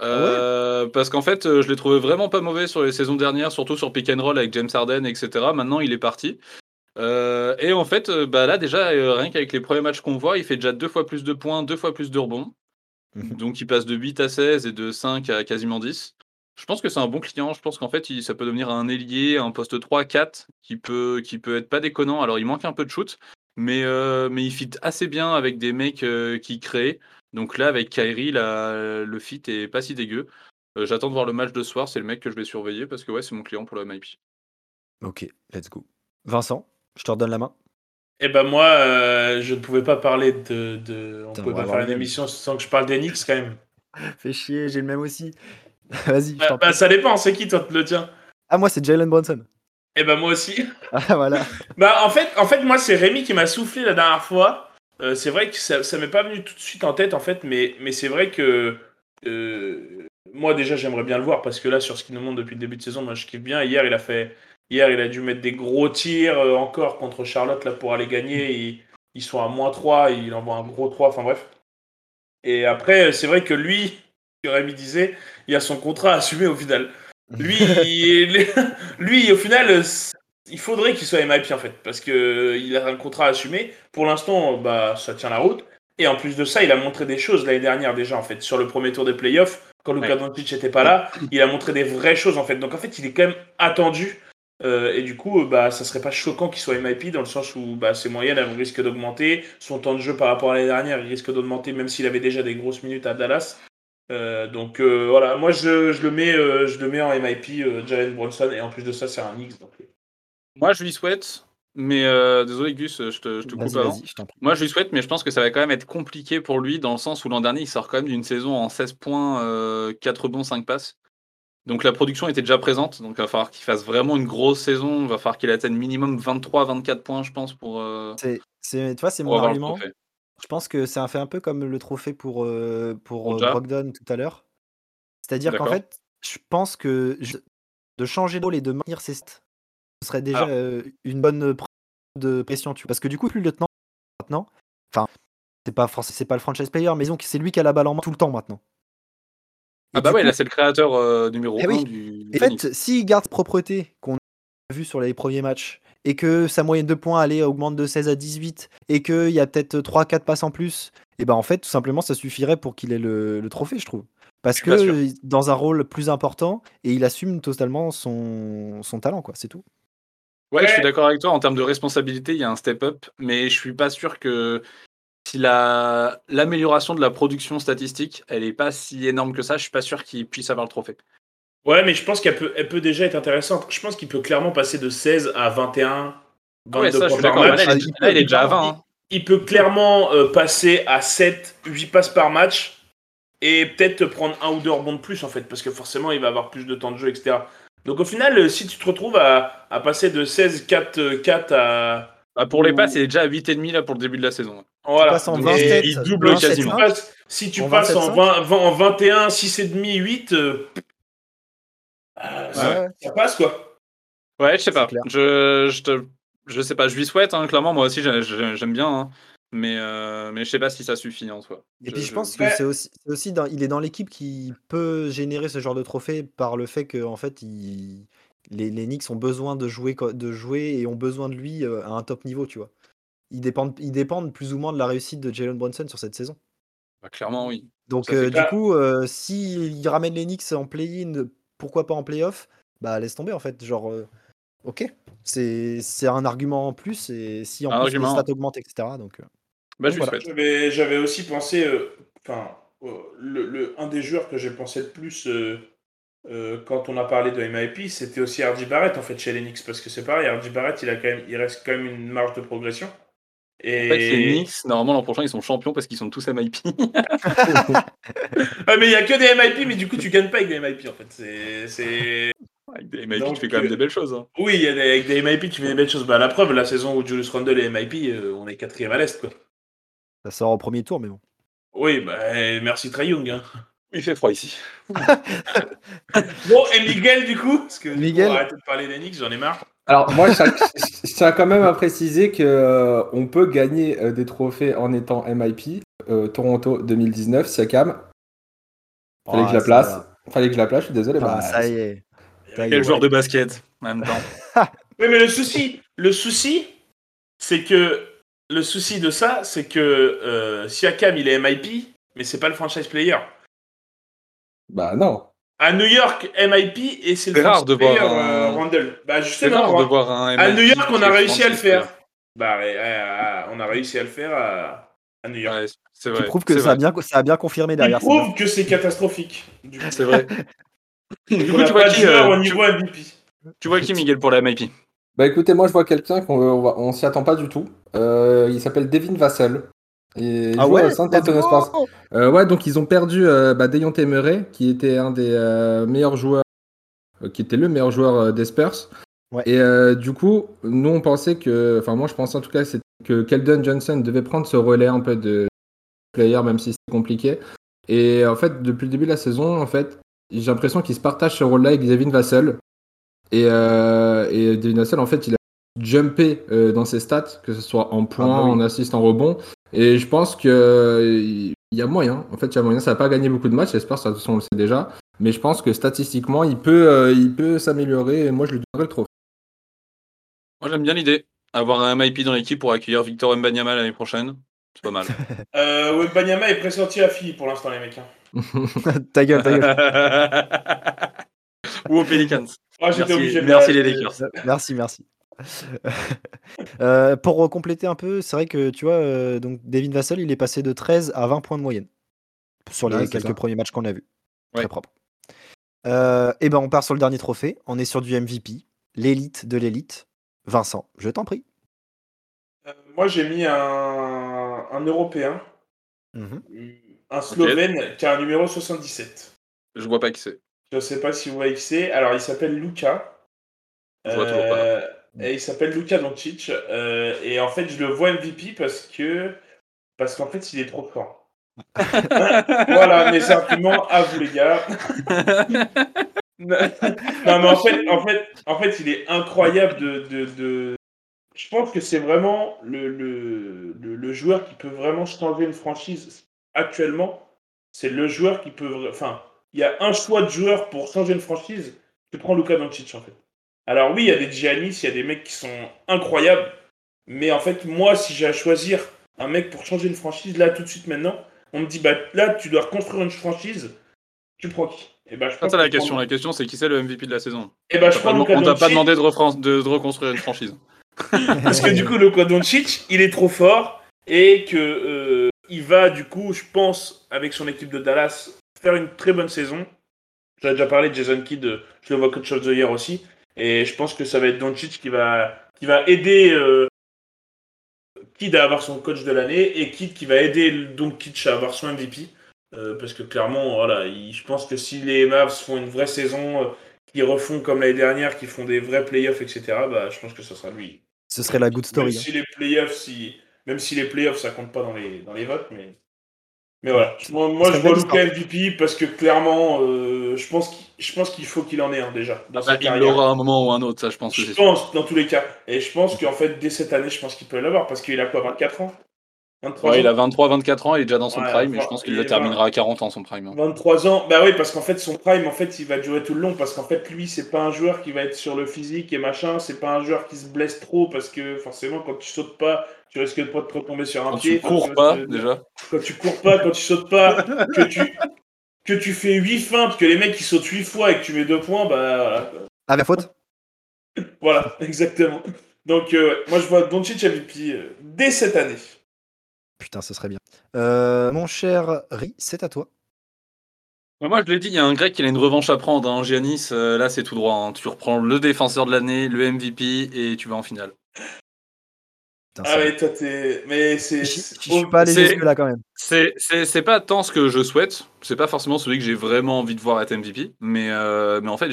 Ah parce qu'en fait, je l'ai trouvé vraiment pas mauvais sur les saisons dernières, surtout sur pick and roll avec James Harden, etc. Maintenant, il est parti. Euh, et en fait, euh, bah là déjà, euh, rien qu'avec les premiers matchs qu'on voit, il fait déjà deux fois plus de points, deux fois plus de rebonds. Mhm. Donc il passe de 8 à 16 et de 5 à quasiment 10. Je pense que c'est un bon client. Je pense qu'en fait, ça peut devenir un ailier, un poste 3-4 qui peut, qui peut être pas déconnant. Alors il manque un peu de shoot, mais, mais il fit assez bien avec des mecs qui créent. Donc là, avec Kyrie, le fit est pas si dégueu. J'attends de voir le match de soir. C'est le mec que je vais surveiller parce que ouais, c'est mon client pour le MIP. Ok, let's go. Vincent? Je te redonne la main. Eh ben moi, euh, je ne pouvais pas parler de. de... On ne pouvait pas faire une émission sans que je parle d'Enix quand même. Fais chier, j'ai le même aussi. Vas-y. Bah, bah, ça dépend, c'est qui toi le tien Ah moi c'est Jalen Brunson. Eh ben moi aussi. Ah voilà. bah en fait, en fait moi c'est Rémi qui m'a soufflé la dernière fois. Euh, c'est vrai que ça, ça m'est pas venu tout de suite en tête en fait, mais, mais c'est vrai que euh, moi déjà j'aimerais bien le voir parce que là sur ce qu'il nous montre depuis le début de saison, moi je kiffe bien. Hier il a fait Hier, il a dû mettre des gros tirs euh, encore contre Charlotte là, pour aller gagner. Ils, sont à moins 3, il envoie un gros 3, enfin bref. Et après, c'est vrai que lui, que Rémi disait, il a son contrat assumé au final. Lui, il- lui au final, il faudrait qu'il soit MIP en fait, parce que il a un contrat assumé. Pour l'instant, bah, ça tient la route. Et en plus de ça, il a montré des choses l'année dernière déjà en fait, sur le premier tour des playoffs, quand Luka Ouais. Doncic n'était pas là, il a montré des vraies choses en fait. Donc en fait, il est quand même attendu. Euh, et du coup, euh, bah, ça serait pas choquant qu'il soit MIP dans le sens où bah, ses moyennes elles risquent d'augmenter, son temps de jeu par rapport à l'année dernière il risque d'augmenter, même s'il avait déjà des grosses minutes à Dallas. Euh, donc euh, voilà, moi je, je le mets, euh, je le mets en MIP, euh, Jalen Bronson, et en plus de ça, c'est un X. Donc... Moi, je lui souhaite, mais euh, désolé Gus, je te, je te coupe avant. je. Moi, je lui souhaite, mais je pense que ça va quand même être compliqué pour lui dans le sens où l'an dernier, il sort quand même d'une saison en 16 points, euh, 4 bons, 5 passes. Donc la production était déjà présente, donc il va falloir qu'il fasse vraiment une grosse saison. Il va falloir qu'il atteigne minimum 23-24 points, je pense, pour, euh, C'est, c'est, tu vois, c'est pour mon argument. Je pense que c'est un fait un peu comme le trophée pour, euh, pour euh. Brogdon tout à l'heure. C'est-à-dire qu'en fait, je pense que je- de changer de rôle et de maintenir ses stats, ce serait déjà Alors. euh, une bonne de pression. Tu vois. Parce que du coup, plus le lieutenant maintenant, enfin, c'est pas, c'est pas le franchise player, mais c'est lui qui a la balle en main tout le temps maintenant. Ah bah ouais, coup, là c'est le créateur euh, numéro Eh 1 oui. du. En fait, s'il garde propreté qu'on a vu sur les premiers matchs, et que sa moyenne de points allait augmente de 16 à 18, et qu'il y a peut-être 3-4 passes en plus, et ben en fait, tout simplement, ça suffirait pour qu'il ait le, le trophée, je trouve. Parce que dans un rôle plus important, et il assume totalement son, son talent, quoi, c'est tout. Ouais, je suis Ouais. d'accord avec toi. En termes de responsabilité, il y a un step-up, mais je suis pas sûr que si la l'amélioration de la production statistique, elle est pas si énorme que ça, je suis pas sûr qu'il puisse avoir le trophée. Ouais, mais je pense qu'elle peut, elle peut déjà être intéressante. Je pense qu'il peut clairement passer de 16 à 21, 22 Ah ouais, ça, points par. Là, match. il est, il là, il est déjà à 20. hein. Il peut clairement euh, passer à 7, 8 passes par match et peut-être prendre un ou deux rebonds de plus en fait, parce que forcément il va avoir plus de temps de jeu, etc. Donc au final, euh, si tu te retrouves à, à passer de 16, 4, euh, 4 à. Bah, pour les passes, il est déjà à 8,5 là pour le début de la saison. Voilà. passes en Donc, 27, et il double 27, quasiment. tu si tu En passes en, 27,5. 20, 20 en 21, 6,5, 8, euh, euh, ça, Ouais. ça passe quoi. Ouais, je sais pas. Je, je, te, je sais pas. Je lui souhaite, hein, clairement. Moi aussi, j'ai- j'ai- j'aime bien. hein. Mais, euh, mais je sais pas si ça suffit en soi. Et puis je pense Ouais. que c'est aussi, aussi dans, il est dans l'équipe qui peut générer ce genre de trophée par le fait que en fait, il- les, les Knicks ont besoin de jouer, de jouer et ont besoin de lui euh, à un top niveau, tu vois. Ils dépendent, ils dépendent plus ou moins de la réussite de Jalen Brunson sur cette saison. Bah, clairement, oui. Donc euh, du coup, euh, s'il ramène les Knicks en play-in, pourquoi pas en play-off? Bah laisse tomber en fait. Genre, euh, ok, c'est c'est un argument en plus et si en Un plus argument. les stats augmentent, etc. Donc euh, Bah, Voilà. J'avais, aussi pensé, enfin, euh, le, le- un des joueurs que j'ai pensé le plus euh, euh, quand on a parlé de MIP, c'était aussi RJ Barrett en fait chez les Knicks parce que c'est pareil, RJ Barrett, il a quand même, il reste quand même une marge de progression. Et En fait, les Knicks, normalement, l'an prochain, ils sont champions parce qu'ils sont tous MIP. Ah, mais il y a que des MIP, mais du coup tu gagnes pas avec des MIP en fait. C'est, c'est... Avec des MIP, Donc, tu fais quand même euh, des belles choses. hein. Oui, il y a des, avec des MIP, tu fais des belles choses. Bah, la preuve, la saison où Julius Randle est MIP, euh, on est quatrième à l'est quoi. ça sort au premier tour, mais bon. Oui, bah, merci Trae Young. Hein. Il fait froid ici. Bon, et Miguel du coup? Parce que Miguel. on va arrêter de parler des Knicks, j'en ai marre. Alors moi, je tiens, quand même à préciser que euh, on peut gagner euh, des trophées en étant MIP. Euh, Toronto 2019, Siakam. Fallait que je la Ah, place. Fallait que je la place. Je suis désolé. Ah, bah, ça y est. Quel joueur de basket en même temps. Oui, mais le souci, le souci, c'est que le souci de ça, c'est que euh, Siakam, il est MIP, mais c'est pas le franchise player. Bah non. À New York, MIP et c'est le C'est rare de voir un- euh, Randle. Bah justement, rare de voir un à MIP New York, on qui a réussi à le faire. Bah, on a réussi à le faire à, à New. York. Ouais, c'est Qui vrai. prouve que ça a, bien, ça a bien confirmé derrière. ça. prouve que c'est catastrophique. Du coup, C'est vrai. du coup, tu vois, qui, euh, au tu, tu vois qui, Miguel, pour la MIP Bah écoutez, moi je vois quelqu'un qu'on on s'y attend pas du tout. Euh, il s'appelle Devin Vassell. Et Ah ouais Spurs. Euh, ouais, donc ils ont perdu euh, bah, Dejounte Murray, qui était un des euh, meilleurs joueurs, euh, qui était le meilleur joueur euh, des Spurs. Ouais. Et euh, du coup, nous on pensait que, enfin moi je pensais en tout cas c'est que Keldon Johnson devait prendre ce relais un peu de player, même si c'était compliqué. Et en fait, depuis le début de la saison, en fait, j'ai l'impression qu'il se partage ce rôle-là avec Devin Vassell. Et, euh, et Devin Vassell, en fait, il a jumpé euh, dans ses stats, que ce soit en points, Ah bah oui. en assist, en rebond. Et je pense que euh, il il y a moyen. En fait, il y a moyen. Ça va pas gagner beaucoup de matchs, j'espère, ça, de toute façon, on le sait déjà. Mais je pense que statistiquement, il peut, euh, il peut s'améliorer et moi, je lui donnerai le trophée. Moi, j'aime bien l'idée. Avoir un MIP dans l'équipe pour accueillir Victor Mbanyama l'année prochaine. C'est pas mal. Euh, ouais, Banyama est pressenti à Philly pour l'instant, les mecs. hein. ta gueule, ta gueule. Ou aux Pelicans. J'étais Merci, obligé de merci les Lakers. Euh, Merci, merci. Euh, pour compléter un peu, c'est vrai que tu vois, euh, donc Devin Vassell, il est passé de 13 à 20 points de moyenne sur les Ouais, quelques ça. premiers matchs qu'on a vus. Très propre. et ben on part sur le dernier trophée. On est sur du MVP, l'élite de l'élite. Vincent, je t'en prie. Euh, Moi, j'ai mis un, un Européen, Mhm. un Slovène qui a un numéro 77. Je vois pas qui c'est. Je sais pas si vous voyez qui c'est. Alors, il s'appelle Luca. Je vois toujours pas. Et il s'appelle Luca Doncic. Euh, et en fait, je le vois MVP parce que parce qu'en fait, il est trop fort. voilà mes arguments à vous les gars. non, mais en fait, en fait, en fait, il est incroyable de, de, de- Je pense que c'est vraiment le, le, le, le joueur qui peut vraiment changer une franchise actuellement. C'est le joueur qui peut. Enfin, il y a un choix de joueur pour changer une franchise. Tu prends Luka Doncic en fait. Alors oui, il y a des Giannis, il y a des mecs qui sont incroyables. Mais en fait, moi, si j'ai à choisir un mec pour changer une franchise, là, tout de suite, maintenant, on me dit, bah là, tu dois reconstruire une franchise. Tu prends qui? Et bah, je C'est pense ça la que je question. prends- La question, c'est qui c'est le MVP de la saison? Eh ben, je prends pas, on t'a pas demandé de, refran- de- de reconstruire une franchise. Parce que du coup, Luka Doncic, il est trop fort et que euh, il va, du coup, je pense, avec son équipe de Dallas, faire une très bonne saison. J'avais déjà parlé de Jason Kidd, euh, je le vois coach of the year aussi. Et je pense que ça va être Doncic qui va, qui va aider euh, Kidd à avoir son coach de l'année et Kidd qui va aider Doncic à avoir son MVP. Euh, parce que clairement, voilà, il- je pense que si les Mavs font une vraie saison, euh, qui refont comme l'année dernière, qui font des vrais playoffs, etc., bah, je pense que ce sera lui. Ce serait la good Même story. hein. si les playoffs, si... même si les playoffs, ça compte pas dans les, dans les votes, mais. Mais voilà. Moi, moi, je vois Luka MVP parce que clairement, euh, je pense qu'il je pense qu'il faut qu'il en ait un déjà dans sa Bah, il carrière. l'aura à un moment ou un autre, ça je pense que Je pense, dans tous les cas. Et je pense qu'en fait, dès cette année, je pense qu'il peut l'avoir parce qu'il a quoi, 24 ans? 23 Ouais, ans? il a 23-24 ans, il est déjà dans son Ouais, prime, et je pense qu'il il le terminera à 40 ans son prime. hein. 23 ans, bah oui, parce qu'en fait, son prime, en fait, il va durer tout le long. Parce qu'en fait, lui, c'est pas un joueur qui va être sur le physique et machin. C'est pas un joueur qui se blesse trop. Parce que forcément, quand tu sautes pas, tu risques de pas de te retomber sur un Quand pied. tu cours pas, déjà. Quand tu cours pas, quand tu sautes pas, que tu, que tu fais 8 feintes, que les mecs ils sautent 8 fois et que tu mets 2 points, bah voilà. Ah, la faute? Voilà, exactement. Donc, euh, moi, je vois Doncic MVP euh, dès cette année. Putain, ce serait bien. Euh, mon cher Ri, c'est à toi. Ouais, Moi, je l'ai dit, il y a un grec qui a une revanche à prendre. Hein. Giannis, euh, là, c'est tout droit. hein. Tu reprends le défenseur de l'année, le MVP, et tu vas en finale. Putain, Ah, mais toi, t'es. Mais c'est. Je je c'est- suis pas allé jusque là quand même. C'est c'est- c'est pas tant ce que je souhaite, c'est pas forcément celui que j'ai vraiment envie de voir être MVP, mais, euh, mais en fait,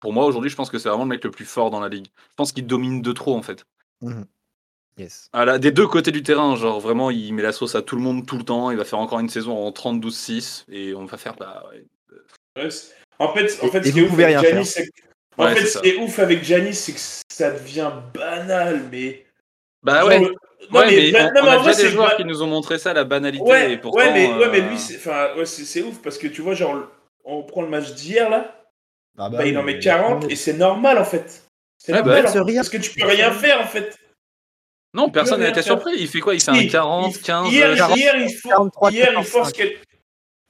pour moi, aujourd'hui, je pense que c'est vraiment le mec le plus fort dans la ligue. Je pense qu'il domine de trop, en fait. Mhm. Yes. Ah là, des deux côtés du terrain, genre vraiment, il met la sauce à tout le monde tout le temps. Il va faire encore une saison en 30-12-6 et on va faire. Bah, ouais. Ouais, En fait, en fait et ce qui vous est ouf pouvez avec rien Giannis, c'est que- En Ouais, fait, c'est ce ça. qui est ouf avec Giannis, c'est que ça devient banal, mais. Bah Genre ouais, le- Non, ouais, mais, bah- on, non, mais on vrai, des joueurs qui nous ont montré ça, la banalité. Ouais, et pourtant, ouais, mais, ouais, mais euh, lui, c'est enfin, ouais, c'est- c'est ouf parce que tu vois, genre, on prend le match d'hier là, Ah bah, il en met 40 et c'est normal en fait. C'est Ouais, normal bah, rien. parce que tu peux rien faire en fait. Non, personne n'a été faire. surpris. Il fait quoi? Il fait un 40, il- 15. Hier, 40, hier, il, for- 43, hier, il 14, force, quel-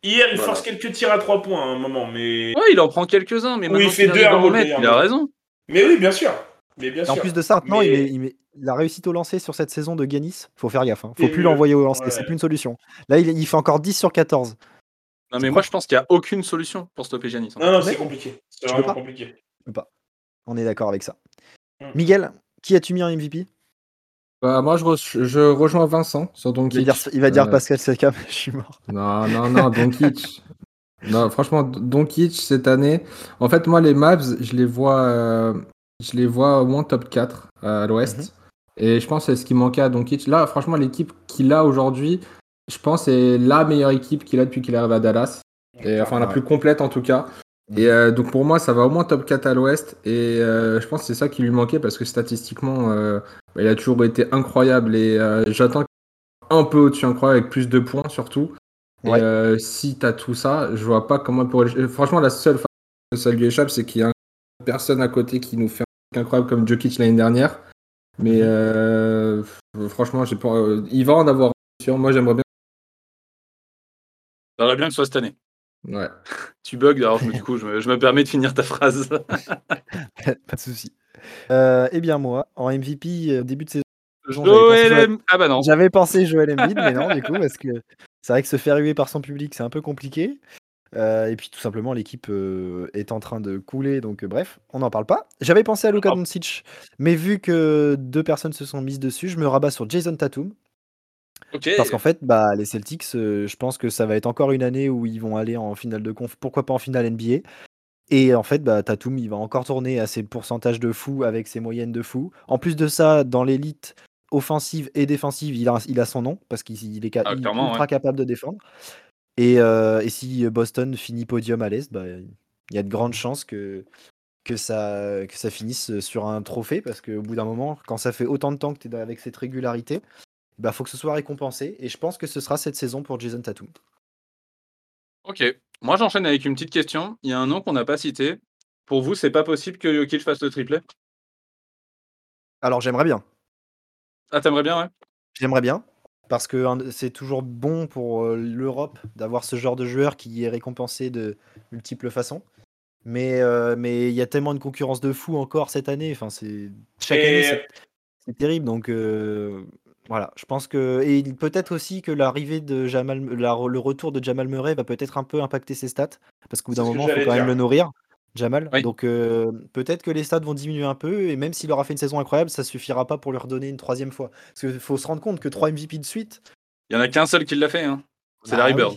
hier, il Voilà. force quelques tirs à 3 points à un moment, mais. Ouais, il en prend quelques-uns, mais maintenant il fait deux à mettre, d'ailleurs. il a raison. Mais oui, bien sûr. Mais bien Et en sûr. plus de ça, maintenant, Mais- il, met- il met- il a réussi au lancer sur cette saison de Ganis. Faut faire gaffe. Hein. Faut Et plus le- l'envoyer au lancer. ouais. C'est plus une solution. Là, il, il fait encore 10 sur 14. Non, mais moi, je pense qu'il n'y a aucune solution pour stopper Giannis. Non, non, c'est Mais- compliqué. C'est vraiment pas. compliqué. On est d'accord avec ça. Mm. Miguel, qui as-tu mis en MVP Bah, moi, je, re- je rejoins Vincent sur Il va Doncic. dire, il va dire Euh, Pascal Siakam. Je suis mort. Non, non, non, Doncic. non, franchement, Doncic cette année. En fait, moi, les Mavs, je les vois, euh, je les vois au moins top 4 euh, à l'Ouest. Mhm. Et je pense que c'est ce qui manquait à Doncic. Là, franchement, l'équipe qu'il a aujourd'hui, je pense, c'est la meilleure équipe qu'il a depuis qu'il est arrivé à Dallas. Et, enfin, la plus complète en tout cas. Et euh, donc pour moi, ça va au moins top 4 à l'Ouest. Et euh, je pense que c'est ça qui lui manquait parce que statistiquement, euh, il a toujours été incroyable. Et j'attends un peu au-dessus incroyable avec plus de points surtout. Et Ouais. si t'as tout ça, je vois pas comment pour. Franchement, la seule façon que ça lui échappe, c'est qu'il y a une personne à côté qui nous fait un truc incroyable comme Jokic l'année dernière. Mais euh, franchement, j'ai pas. euh, il va en avoir sûr. Moi, j'aimerais bien. J'aimerais bien que ce soit cette année. Ouais. Tu bugs, alors du coup, je me, je me permets de finir ta phrase. Pas de souci. Euh, eh bien moi, en MVP euh, début de saison, Joël Joël- M- Ah bah non. j'avais pensé Joel Embiid, mais non du coup parce que c'est vrai que se faire huer par son public c'est un peu compliqué. Euh, et puis tout simplement l'équipe euh, est en train de couler, donc euh, bref, on n'en parle pas. J'avais pensé à Luka Oh. Doncic, mais vu que deux personnes se sont mises dessus, je me rabats sur Jason Tatum. Parce qu'en fait, bah, les Celtics, je pense que ça va être encore une année où ils vont aller en finale de conf, pourquoi pas en finale NBA. Et en fait, bah, Tatum, il va encore tourner à ses pourcentages de fou avec ses moyennes de fou. En plus de ça, dans l'élite offensive et défensive, il a, il a son nom parce qu'il il est Ah, il est clairement, ultra ouais. capable de défendre. Et, euh, et si Boston finit podium à l'Est, bah, il y a de grandes chances que, que, ça, que ça finisse sur un trophée parce qu'au bout d'un moment, quand ça fait autant de temps que tu es avec cette régularité, il bah, faut que ce soit récompensé. Et je pense que ce sera cette saison pour Jason Tatum. Ok. Moi, j'enchaîne avec une petite question. Il y a un nom qu'on n'a pas cité. Pour vous, c'est pas possible que Jokic fasse le triplé? Alors j'aimerais bien. Ah, t'aimerais bien, ouais J'aimerais bien. Parce que hein, c'est toujours bon pour euh, l'Europe d'avoir ce genre de joueur qui est récompensé de multiples façons. Mais euh, mais il y a tellement de concurrence de fou encore cette année. Enfin, c'est chaque Et- année, c'est- terrible. Donc euh, voilà, je pense que et peut-être aussi que l'arrivée de Jamal, la- le retour de Jamal Murray va peut-être un peu impacter ses stats parce qu'au bout d'un moment, il faut quand même le nourrir. Jamal. Oui. Donc euh, peut-être que les stats vont diminuer un peu et même s'il aura fait une saison incroyable, ça suffira pas pour lui redonner une troisième fois. Parce qu'il faut se rendre compte que 3 MVP de suite, Il y en a qu'un seul qui l'a fait. Hein. C'est bah Larry oui. Bird.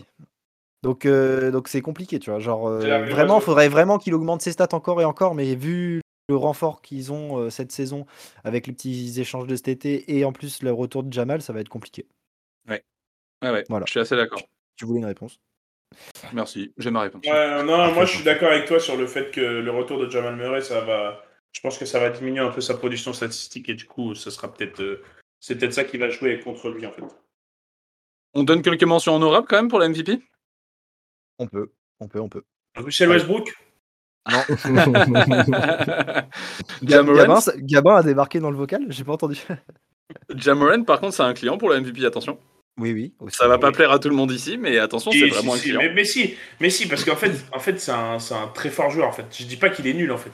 Donc euh, donc c'est compliqué, tu vois. Genre euh, vraiment, ouais. faudrait vraiment qu'il augmente ses stats encore et encore, mais vu le renfort qu'ils ont euh, cette saison avec les petits échanges de cet été et en plus le retour de Jamal, ça va être compliqué. Ouais, ouais. Voilà. Je suis assez d'accord. Tu voulais une réponse? Merci. J'ai ma réponse. Ouais, non, moi je suis d'accord avec toi sur le fait que le retour de Jamal Murray, ça va. Je pense que ça va diminuer un peu sa production statistique et du coup, ce sera peut-être. euh, C'est peut-être ça qui va jouer contre lui en fait. On donne quelques mentions honorables quand même pour la MVP On peut, on peut, on peut. Russell Ouais. Westbrook? Jamoran, Gabin, Gabin a débarqué dans le vocal, j'ai pas entendu. Jamoran, par contre, c'est un client pour la MVP, attention. Oui, oui. aussi. Ça va pas Oui. plaire à tout le monde ici, mais attention, c'est si, vraiment un si, client. mais, mais si, mais si, parce qu'en fait, en fait c'est un, c'est un très fort joueur en fait. Je dis pas qu'il est nul en fait.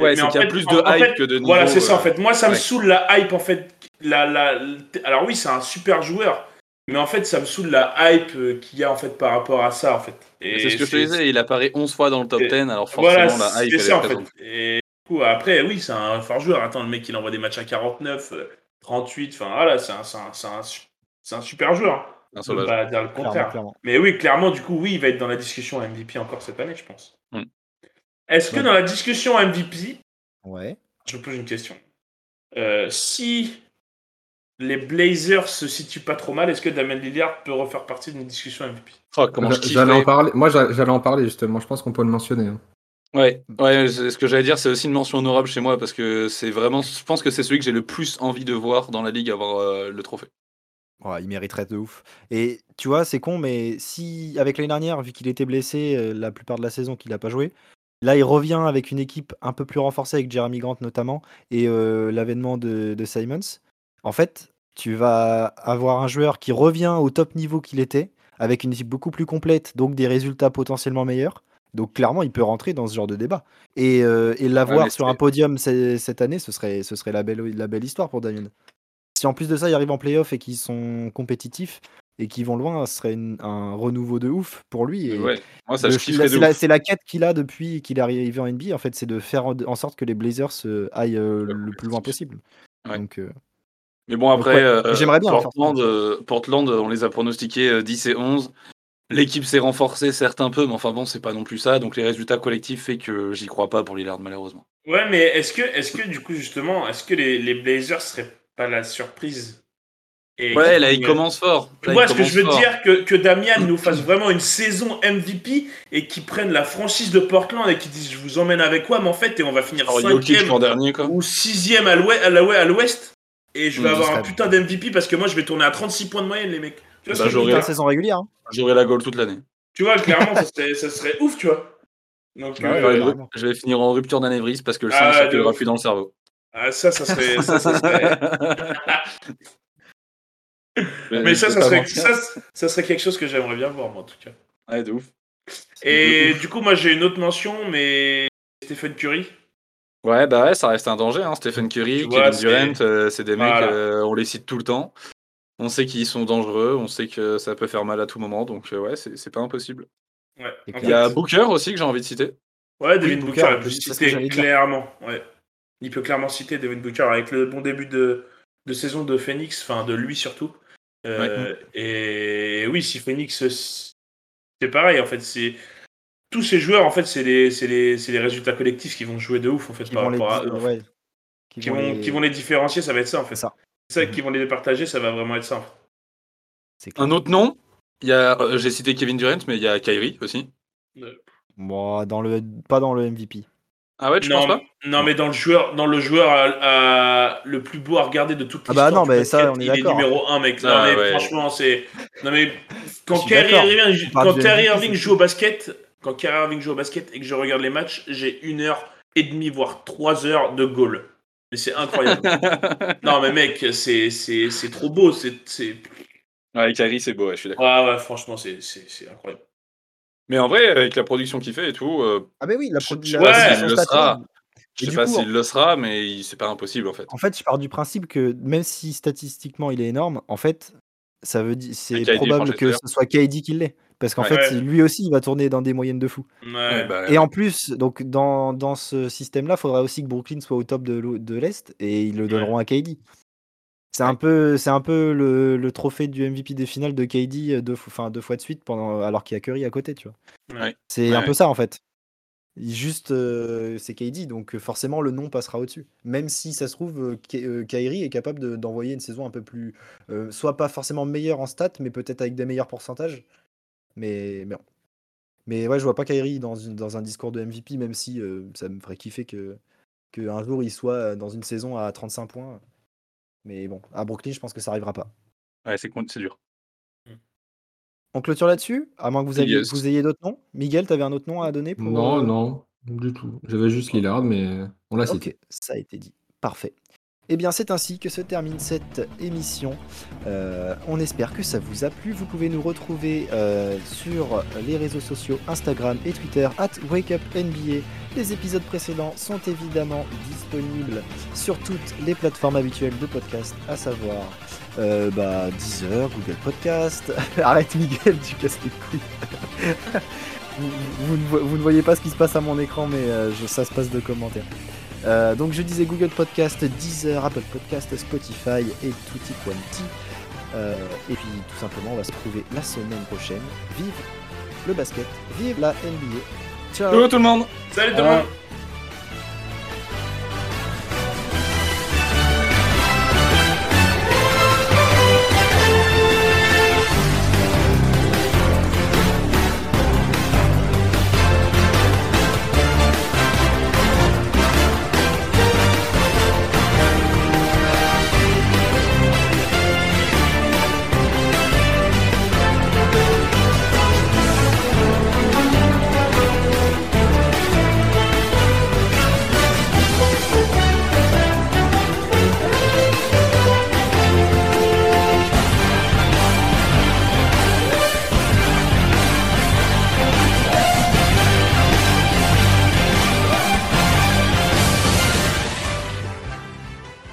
Ouais, Mais c'est qu'il y a fait- plus de en hype fait, que de niveau. Voilà, c'est ça en euh, fait. Moi, ça me ouais. saoule la hype en fait. La, la, alors oui, c'est un super joueur, mais en fait, ça me saoule la hype euh, qu'il y a en fait par rapport à ça en fait. Et C'est ce que je te disais, il apparaît 11 fois dans le top Et- 10, alors Voilà, forcément la hype c'est elle ça est en fait. Et du coup, après, oui, c'est un fort joueur. Attends, le mec, il envoie des matchs à 49, euh, 38, enfin voilà, c'est un, c'est un, c'est un, c'est un super joueur. Sauvage. pas dire le contraire. clairement. Mais oui, clairement, du coup, oui, il va être dans la discussion MVP encore cette année, je pense. Hmm. Est-ce que Ouais. dans la discussion MVP, Ouais. je me pose une question. Euh, si les Blazers se situent pas trop mal, est-ce que Damien Lillard peut refaire partie d'une discussion MVP Oh, comment je J'allais en parler. Moi, j'a- j'allais en parler justement. Je pense qu'on peut le mentionner. hein. Ouais, ouais, ce que j'allais dire, c'est aussi une mention honorable chez moi parce que c'est vraiment, je pense que c'est celui que j'ai le plus envie de voir dans la ligue avoir euh, le trophée. Ouais, il mériterait de ouf. Et tu vois, c'est con, mais si, avec l'année dernière, vu qu'il était blessé euh, la plupart de la saison, qu'il n'a pas joué, là, il revient avec une équipe un peu plus renforcée, avec Jeremy Grant notamment, et euh, l'avènement de, de Simons. En fait, tu vas avoir un joueur qui revient au top niveau qu'il était, avec une équipe beaucoup plus complète, donc des résultats potentiellement meilleurs. Donc clairement, il peut rentrer dans ce genre de débat. Et, euh, et l'avoir sur un podium ce- cette année, ce serait, ce serait la, belle, la belle histoire pour Damien. Si en plus de ça, ils arrivent en playoff et qu'ils sont compétitifs et qu'ils vont loin, ce serait une- un renouveau de ouf pour lui. Et Ouais, moi ça le- je kifferais de c'est la, ouf. c'est la quête qu'il a depuis qu'il est arrivé en NBA, en fait, c'est de faire en sorte que les Blazers euh, aillent euh, le plus loin possible. Ouais. Donc, euh, Mais bon, après, ouais, euh, j'aimerais bien Portland, euh, Portland, on les a pronostiqués euh, 10 et 11. L'équipe s'est renforcée, certes un peu, mais enfin bon, c'est pas non plus ça. Donc les résultats collectifs fait que j'y crois pas pour Lillard, malheureusement. Ouais, mais est-ce que, est que du coup, justement, est-ce que les, les Blazers seraient pas la surprise Et Ouais, là, il commence fort. Tu Là, vois il ce que je veux fort. dire que, que Damian nous fasse vraiment une saison MVP et qu'ils prennent la franchise de Portland et qu'ils disent je vous emmène avec moi, mais en fait, et on va finir Alors, Jokic cinquième l'an dernier, quoi. ou sixième à l'ouest, à la- à l'ouest et je vais Mm, avoir un putain d'MVP parce que moi je vais tourner à 36 points de moyenne, les mecs. Tu vois, Bah, Putain, dire saison régulière. hein. J'aurai la goal toute l'année. Tu vois, clairement, ça serait, ça serait ouf, tu vois. Donc, Bah ouais, euh, ouais. Je vais finir en rupture d'anévrisme parce que le Ah, sang circulera ouf. plus dans le cerveau. Ah, ça, ça serait. Ça, ça serait... Mais ça, je ça serait, mentir. ça, ça serait quelque chose que j'aimerais bien voir, moi, en tout cas. Ouais, de ouf. Et du coup, moi, j'ai une autre mention, mais Stephen Curry. Ouais, bah ouais, ça reste un danger. Hein. Stephen Curry, Tu vois, Kevin Durant, euh, c'est des mecs, euh, on les cite tout le temps. On sait qu'ils sont dangereux, on sait que ça peut faire mal à tout moment, donc euh, ouais, c'est c'est pas impossible. Ouais. Il y a Booker aussi que j'ai envie de citer. Ouais, Devin Oui, Booker, Booker, que citer clairement. Ouais. Il peut clairement citer Devin Booker avec le bon début de, de saison de Phoenix, enfin de lui surtout. Euh, Et oui, si Phoenix, c'est pareil en fait. C'est tous ces joueurs en fait, c'est les, c'est les, c'est les résultats collectifs qui vont jouer de ouf en fait Qui par vont les, rapport à ouais, qui Qui vont vont, les- qui vont les différencier, ça va être ça en fait. C'est ça. Mhm. qui vont les départager, ça va vraiment être ça. en fait. C'est clair. Un autre nom, il y a, euh, j'ai cité Kevin Durant, mais il y a Kyrie aussi. Bon, dans le, pas dans le MVP. Ah ouais, tu penses Non, pas? non, mais dans le joueur, dans le joueur à- à- le plus beau à regarder de toute Ah bah l'histoire non, mais ça, on est il est d'accord. numéro 1 mec. Ah non mais ouais. franchement, c'est non mais quand Kyrie. Irving, quand Kyrie joue au basket, quand Kyrie Irving joue au basket et que je regarde les matchs, j'ai une heure et demie voire trois heures de goal. Mais c'est incroyable. non mais mec, c'est c'est c'est trop beau, c'est Ouais, Kyrie, c'est beau, ouais, je suis d'accord. ouais, ouais, franchement, c'est c'est c'est incroyable. Mais en vrai, avec la production qu'il fait et tout, euh, Ah mais oui, la, production s'il le statue, sera. Et je sais pas s'il le sera, mais c'est pas impossible en fait. En fait, je pars du principe que même si statistiquement il est énorme, en fait, ça veut dire c'est probable que ce soit KD qui l'est. Parce qu'en Ouais. fait, Ouais. lui aussi, il va tourner dans des moyennes de fou. Ouais. Ouais, bah, Et en plus, donc dans, dans ce système-là, il faudra aussi que Brooklyn soit au top de l'Est et ils le donneront à KD. C'est un peu, c'est un peu le, le trophée du MVP des finales de KD deux, fois- enfin, deux fois de suite pendant, alors qu'il y a Curry à côté, tu vois. Ouais. C'est un Ouais. peu ça en fait. Il- Juste, euh, c'est KD, donc euh, forcément le nom passera au-dessus. Même si ça se trouve, euh, Ky- euh, Kyrie est capable de- d'envoyer une saison un peu plus, euh, soit pas forcément meilleure en stats, mais peut-être avec des meilleurs pourcentages. Mais, mais, bon. mais ouais, je vois pas Kyrie dans, un discours de MVP, même si euh, ça me ferait kiffer que, que un jour il soit euh, dans une saison à 35 points. Mais bon, à Brooklyn, je pense que ça arrivera pas. ouais, c'est con- c'est dur. On clôture là-dessus À moins que vous, aviez, Yes. vous ayez d'autres noms Miguel, t'avais un autre nom à donner pour, Non, euh, non, du tout. J'avais juste Lillard, mais on l'a cité. Ok, ça a été dit. Parfait. Eh bien, c'est ainsi que se termine cette émission. Euh, on espère que ça vous a plu. Vous pouvez nous retrouver euh, sur les réseaux sociaux Instagram et Twitter at WakeUpNBA. Les épisodes précédents sont évidemment disponibles sur toutes les plateformes habituelles de podcast, à savoir euh, bah, Deezer, Google Podcast. Arrête Miguel, tu casses les couilles. vous, ne voyez pas ce qui se passe à mon écran, mais ça se passe de commentaires. Euh, donc je disais Google Podcast, Deezer, Apple Podcast, Spotify et Tutti Quanti. Euh, et puis tout simplement, on va se retrouver la semaine prochaine. Vive le basket, vive la NBA. Ciao Hello tout le monde Salut tout le monde